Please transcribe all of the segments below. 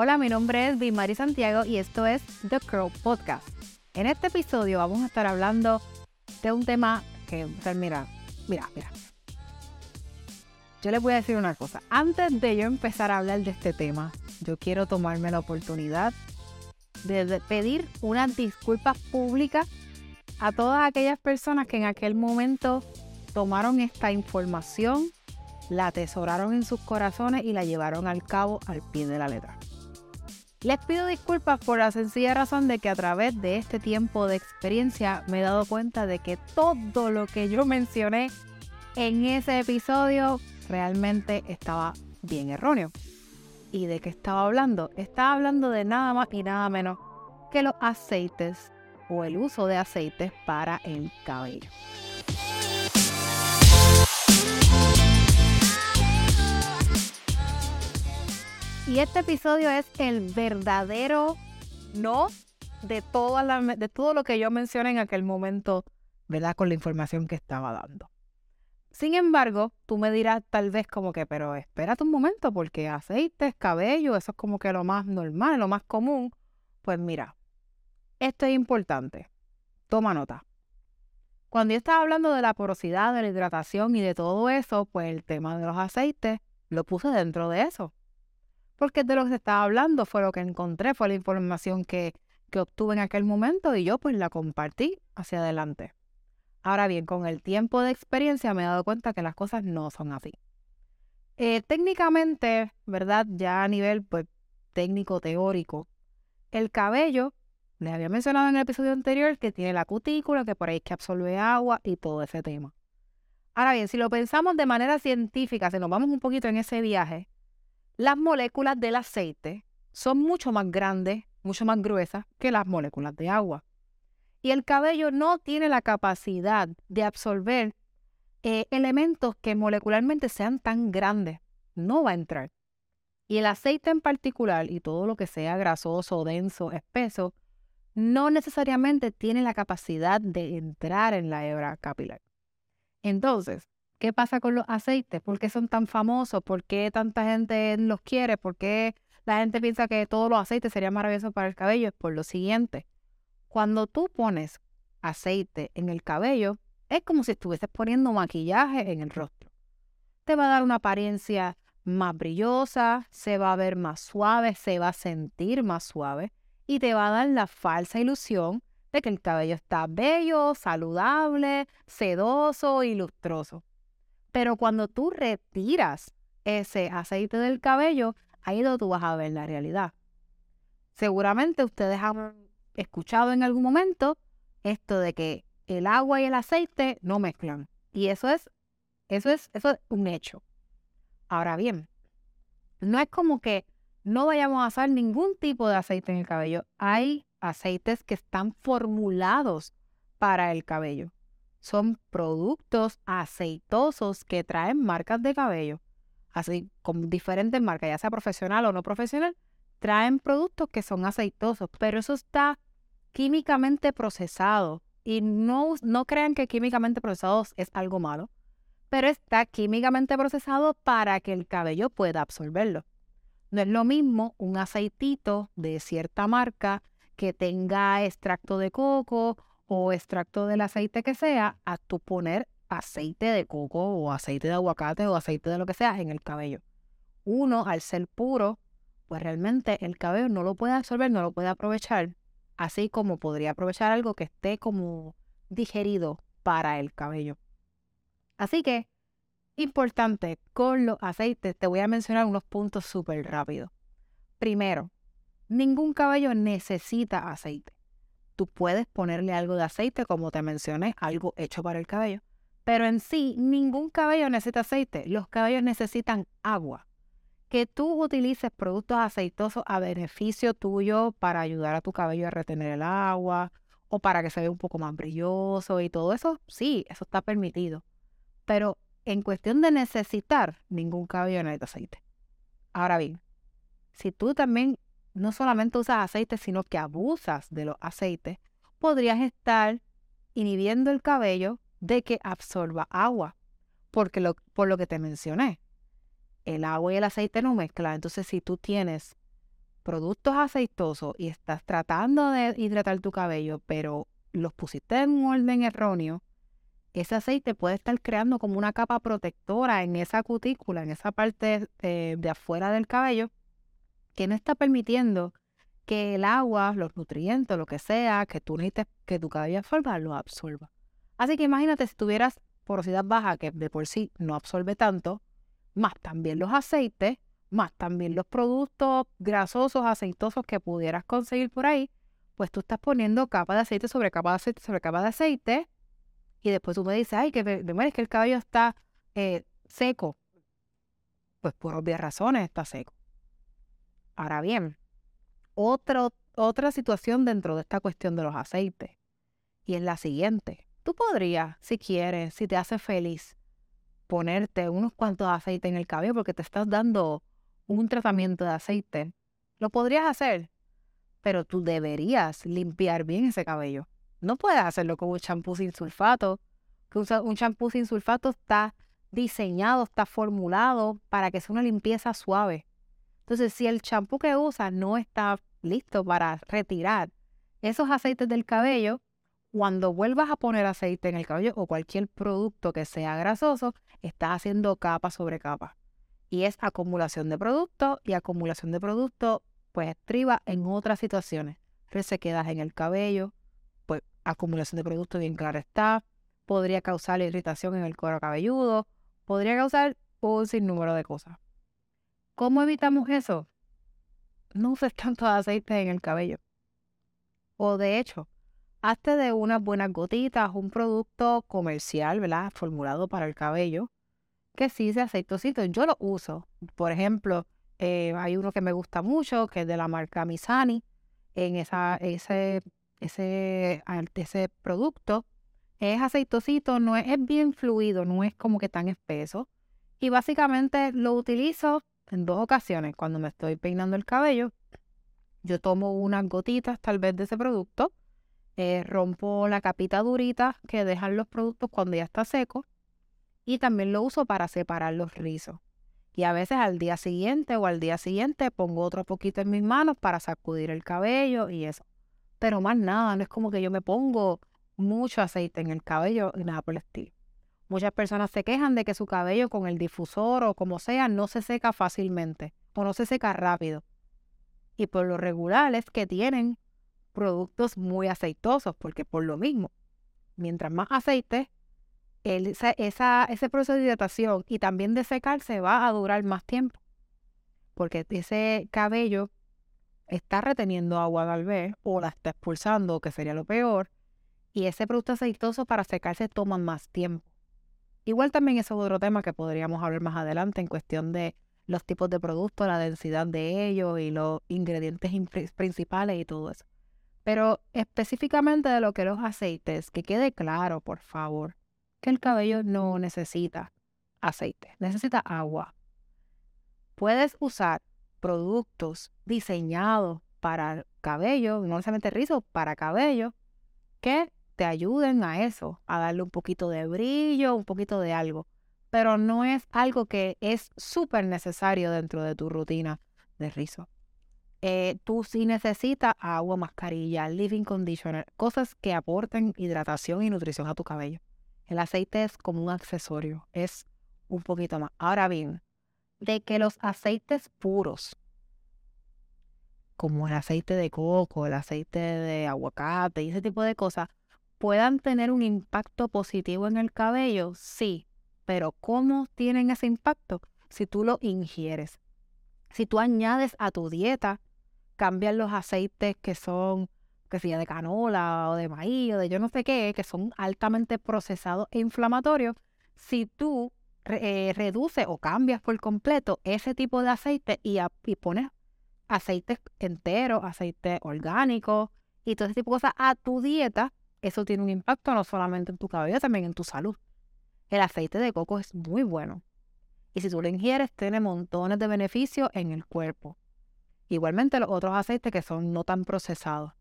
Hola, mi nombre es Bimari Santiago y esto es The Crow Podcast. En este episodio vamos a estar hablando de un tema que, mira, mira, mira. Yo les voy a decir una cosa. Antes de yo empezar a hablar de este tema, yo quiero tomarme la oportunidad de pedir unas disculpas públicas a todas aquellas personas que en aquel momento tomaron esta información, la atesoraron en sus corazones y la llevaron al cabo al pie de la letra. Les pido disculpas por la sencilla razón de que a través de este tiempo de experiencia me he dado cuenta de que todo lo que yo mencioné en ese episodio realmente estaba bien erróneo. ¿Y de qué estaba hablando? Estaba hablando de nada más y nada menos que los aceites o el uso de aceites para el cabello. Y este episodio es el verdadero no de, todo lo que yo mencioné en aquel momento, ¿verdad? Con la información que estaba dando. Sin embargo, tú me dirás tal vez como que, pero espérate un momento, porque aceites, cabello, eso es como que lo más normal, lo más común. Pues mira, esto es importante. Toma nota. Cuando yo estaba hablando de la porosidad, de la hidratación y de todo eso, pues el tema de los aceites lo puse dentro de eso. Porque de lo que se estaba hablando fue lo que encontré, fue la información que, que obtuve en aquel momento y yo pues la compartí hacia adelante. Ahora bien, con el tiempo de experiencia me he dado cuenta que las cosas no son así. Eh, técnicamente, ¿verdad? Ya a nivel pues, técnico, teórico, el cabello les había mencionado en el episodio anterior que tiene la cutícula, que por ahí es que absorbe agua y todo ese tema. Ahora bien, si lo pensamos de manera científica, si nos vamos un poquito en ese viaje, las moléculas del aceite son mucho más grandes, mucho más gruesas que las moléculas de agua. Y el cabello no tiene la capacidad de absorber eh, elementos que molecularmente sean tan grandes. No va a entrar. Y el aceite en particular y todo lo que sea grasoso, denso, espeso, no necesariamente tiene la capacidad de entrar en la hebra capilar. Entonces, ¿qué pasa con los aceites? ¿Por qué son tan famosos? ¿Por qué tanta gente los quiere? ¿Por qué la gente piensa que todos los aceites serían maravillosos para el cabello? Es por lo siguiente. Cuando tú pones aceite en el cabello, es como si estuvieses poniendo maquillaje en el rostro. Te va a dar una apariencia más brillosa, se va a ver más suave, se va a sentir más suave y te va a dar la falsa ilusión de que el cabello está bello, saludable, sedoso y lustroso. Pero cuando tú retiras ese aceite del cabello, ahí es donde tú vas a ver la realidad. Seguramente ustedes han escuchado en algún momento esto de que el agua y el aceite no mezclan. Y eso es, eso es, eso es un hecho. Ahora bien, no es como que no vayamos a usar ningún tipo de aceite en el cabello. Hay aceites que están formulados para el cabello. Son productos aceitosos que traen marcas de cabello, así con diferentes marcas, ya sea profesional o no profesional, traen productos que son aceitosos, pero eso está químicamente procesado. Y no, no crean que químicamente procesado es algo malo, pero está químicamente procesado para que el cabello pueda absorberlo. No es lo mismo un aceitito de cierta marca que tenga extracto de coco o extracto del aceite que sea, a tu poner aceite de coco o aceite de aguacate o aceite de lo que sea en el cabello. Uno, al ser puro, pues realmente el cabello no lo puede absorber, no lo puede aprovechar, así como podría aprovechar algo que esté como digerido para el cabello. Así que Importante, con los aceites te voy a mencionar unos puntos súper rápidos. Primero, ningún cabello necesita aceite. Tú puedes ponerle algo de aceite, como te mencioné, algo hecho para el cabello. Pero en sí, ningún cabello necesita aceite. Los cabellos necesitan agua. Que tú utilices productos aceitosos a beneficio tuyo para ayudar a tu cabello a retener el agua o para que se vea un poco más brilloso y todo eso, sí, eso está permitido. Pero en cuestión de necesitar, ningún cabello necesita aceite. Ahora bien, si tú también no solamente usas aceite, sino que abusas de los aceites, podrías estar inhibiendo el cabello de que absorba agua, porque lo, por lo que te mencioné, el agua y el aceite no mezclan. Entonces, si tú tienes productos aceitosos y estás tratando de hidratar tu cabello, pero los pusiste en un orden erróneo, ese aceite puede estar creando como una capa protectora en esa cutícula, en esa parte eh, de afuera del cabello, que no está permitiendo que el agua, los nutrientes, lo que sea, que tú necesites que tu cabello absorba, lo absorba. Así que imagínate si tuvieras porosidad baja, que de por sí no absorbe tanto, más también los aceites, más también los productos grasosos, aceitosos que pudieras conseguir por ahí, pues tú estás poniendo capa de aceite sobre capa de aceite sobre capa de aceite y después tú me dices, ay, que es que el cabello está eh, seco. Pues por obvias razones está seco. Ahora bien, otra situación dentro de esta cuestión de los aceites y es la siguiente. Tú podrías, si quieres, si te hace feliz, ponerte unos cuantos aceites en el cabello porque te estás dando un tratamiento de aceite. Lo podrías hacer, pero tú deberías limpiar bien ese cabello. No puedes hacerlo con un champú sin sulfato. Un champú sin sulfato está diseñado, está formulado para que sea una limpieza suave. Entonces, si el champú que usas no está listo para retirar esos aceites del cabello, cuando vuelvas a poner aceite en el cabello o cualquier producto que sea grasoso, estás haciendo capa sobre capa. Y es acumulación de producto y acumulación de producto pues estriba en otras situaciones. Resequedad en el cabello, pues acumulación de producto bien claro está, podría causar irritación en el cuero cabelludo, podría causar un sinnúmero de cosas. ¿Cómo evitamos eso? No uses tanto aceite en el cabello. O de hecho, hazte de unas buenas gotitas un producto comercial, ¿verdad? Formulado para el cabello, que sí sea aceitosito. Yo lo uso. Por ejemplo, eh, hay uno que me gusta mucho, que es de la marca Misani. En esa, ese ese, ese producto es aceitosito, no es, es, bien fluido, no es como que tan espeso. Y básicamente lo utilizo en dos ocasiones. Cuando me estoy peinando el cabello, yo tomo unas gotitas tal vez de ese producto, eh, rompo la capita durita que dejan los productos cuando ya está seco y también lo uso para separar los rizos. Y a veces al día siguiente o al día siguiente pongo otro poquito en mis manos para sacudir el cabello y eso pero más nada, no es como que yo me pongo mucho aceite en el cabello y nada por el estilo. Muchas personas se quejan de que su cabello con el difusor o como sea no se seca fácilmente o no se seca rápido. Y por lo regular es que tienen productos muy aceitosos, porque por lo mismo, mientras más aceite, esa, ese proceso de hidratación y también de secarse va a durar más tiempo. Porque ese cabello está reteniendo agua tal vez o la está expulsando, que sería lo peor, y ese producto aceitoso para secarse toma más tiempo. Igual también es otro tema que podríamos hablar más adelante en cuestión de los tipos de productos, la densidad de ellos y los ingredientes principales y todo eso. Pero específicamente de lo que los aceites, que quede claro, por favor, que el cabello no necesita aceite, necesita agua. Puedes usar productos diseñados para cabello, no necesariamente rizos, para cabello, que te ayuden a eso, a darle un poquito de brillo, un poquito de algo. Pero no es algo que es súper necesario dentro de tu rutina de rizo. Eh, tú sí necesitas agua, mascarilla, living conditioner, cosas que aporten hidratación y nutrición a tu cabello. El aceite es como un accesorio, es un poquito más. Ahora bien, de que los aceites puros, como el aceite de coco, el aceite de aguacate y ese tipo de cosas, puedan tener un impacto positivo en el cabello, sí, pero ¿cómo tienen ese impacto? Si tú lo ingieres. Si tú añades a tu dieta, cambian los aceites que son, que sea de canola o de maíz o de yo no sé qué, que son altamente procesados e inflamatorios, si tú eh, reduce o cambias por completo ese tipo de aceite y, y pones aceites enteros, aceite orgánico y todo ese tipo de cosas a tu dieta, eso tiene un impacto no solamente en tu cabello, también en tu salud. El aceite de coco es muy bueno. Y si tú lo ingieres, tiene montones de beneficios en el cuerpo. Igualmente los otros aceites que son no tan procesados.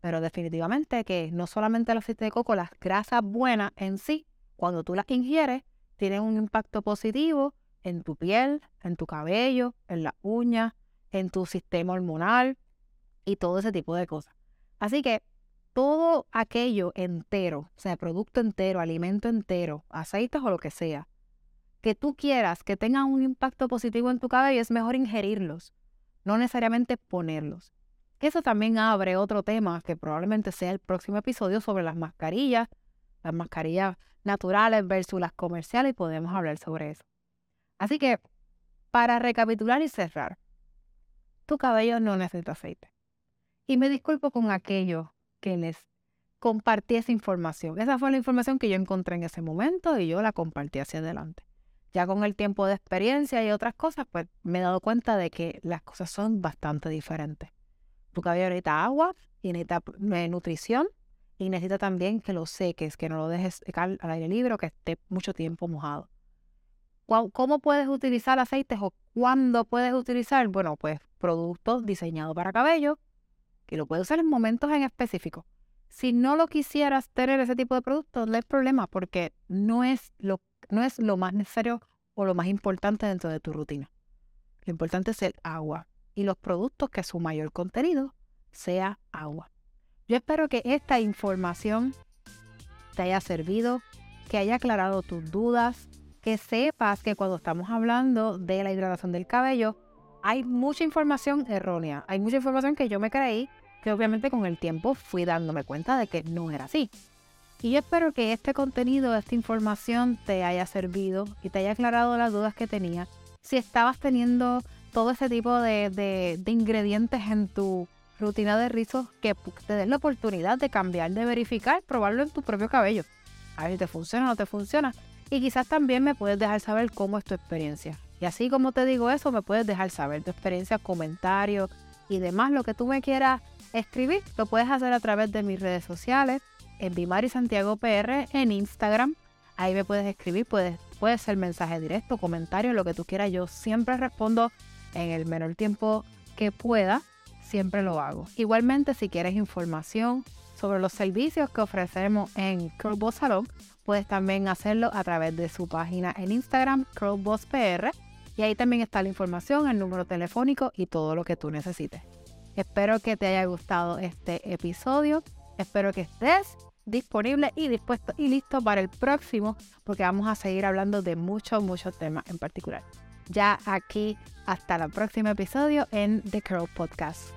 Pero definitivamente que no solamente el aceite de coco, las grasas buenas en sí, cuando tú las ingieres, tienen un impacto positivo en tu piel, en tu cabello, en las uñas, en tu sistema hormonal y todo ese tipo de cosas. Así que todo aquello entero, o sea, producto entero, alimento entero, aceites o lo que sea, que tú quieras que tengan un impacto positivo en tu cabello, es mejor ingerirlos, no necesariamente ponerlos. Eso también abre otro tema que probablemente sea el próximo episodio sobre las mascarillas, las mascarillas naturales versus las comerciales y podemos hablar sobre eso. Así que, para recapitular y cerrar, tu cabello no necesita aceite. Y me disculpo con aquellos que les compartí esa información. Esa fue la información que yo encontré en ese momento y yo la compartí hacia adelante. Ya con el tiempo de experiencia y otras cosas, pues me he dado cuenta de que las cosas son bastante diferentes. Tu cabello necesita agua y necesita eh, nutrición y necesita también que lo seques, que no lo dejes al aire libre o que esté mucho tiempo mojado. ¿Cómo puedes utilizar aceites o cuándo puedes utilizar? Bueno, pues productos diseñados para cabello, que lo puedes usar en momentos en específico. Si no lo quisieras tener ese tipo de productos, no hay problema porque no es lo, no es lo más necesario o lo más importante dentro de tu rutina. Lo importante es el agua y los productos que su mayor contenido sea agua. Yo espero que esta información te haya servido, que haya aclarado tus dudas, que sepas que cuando estamos hablando de la hidratación del cabello, hay mucha información errónea, hay mucha información que yo me creí, que obviamente con el tiempo fui dándome cuenta de que no era así. Y yo espero que este contenido, esta información te haya servido y te haya aclarado las dudas que tenía. Si estabas teniendo todo ese tipo de, ingredientes en tu rutina de rizos, que te des la oportunidad de cambiar, de verificar, probarlo en tu propio cabello. A ver si te funciona o no te funciona. Y quizás también me puedes dejar saber cómo es tu experiencia. Y así como te digo eso, me puedes dejar saber tu experiencia, comentarios y demás, lo que tú me quieras escribir, lo puedes hacer a través de mis redes sociales, en Bimari Santiago PR, en Instagram. Ahí me puedes escribir, puedes, puede ser mensaje directo, comentario, lo que tú quieras. Yo siempre respondo en el menor tiempo que pueda, siempre lo hago. Igualmente, si quieres información sobre los servicios que ofrecemos en Curlboss Salon, puedes también hacerlo a través de su página en Instagram, PR. Y ahí también está la información, el número telefónico y todo lo que tú necesites. Espero que te haya gustado este episodio. Espero que estés disponible y dispuesto y listo para el próximo porque vamos a seguir hablando de muchos, muchos temas en particular. Ya aquí hasta el próximo episodio en The Curl Podcast.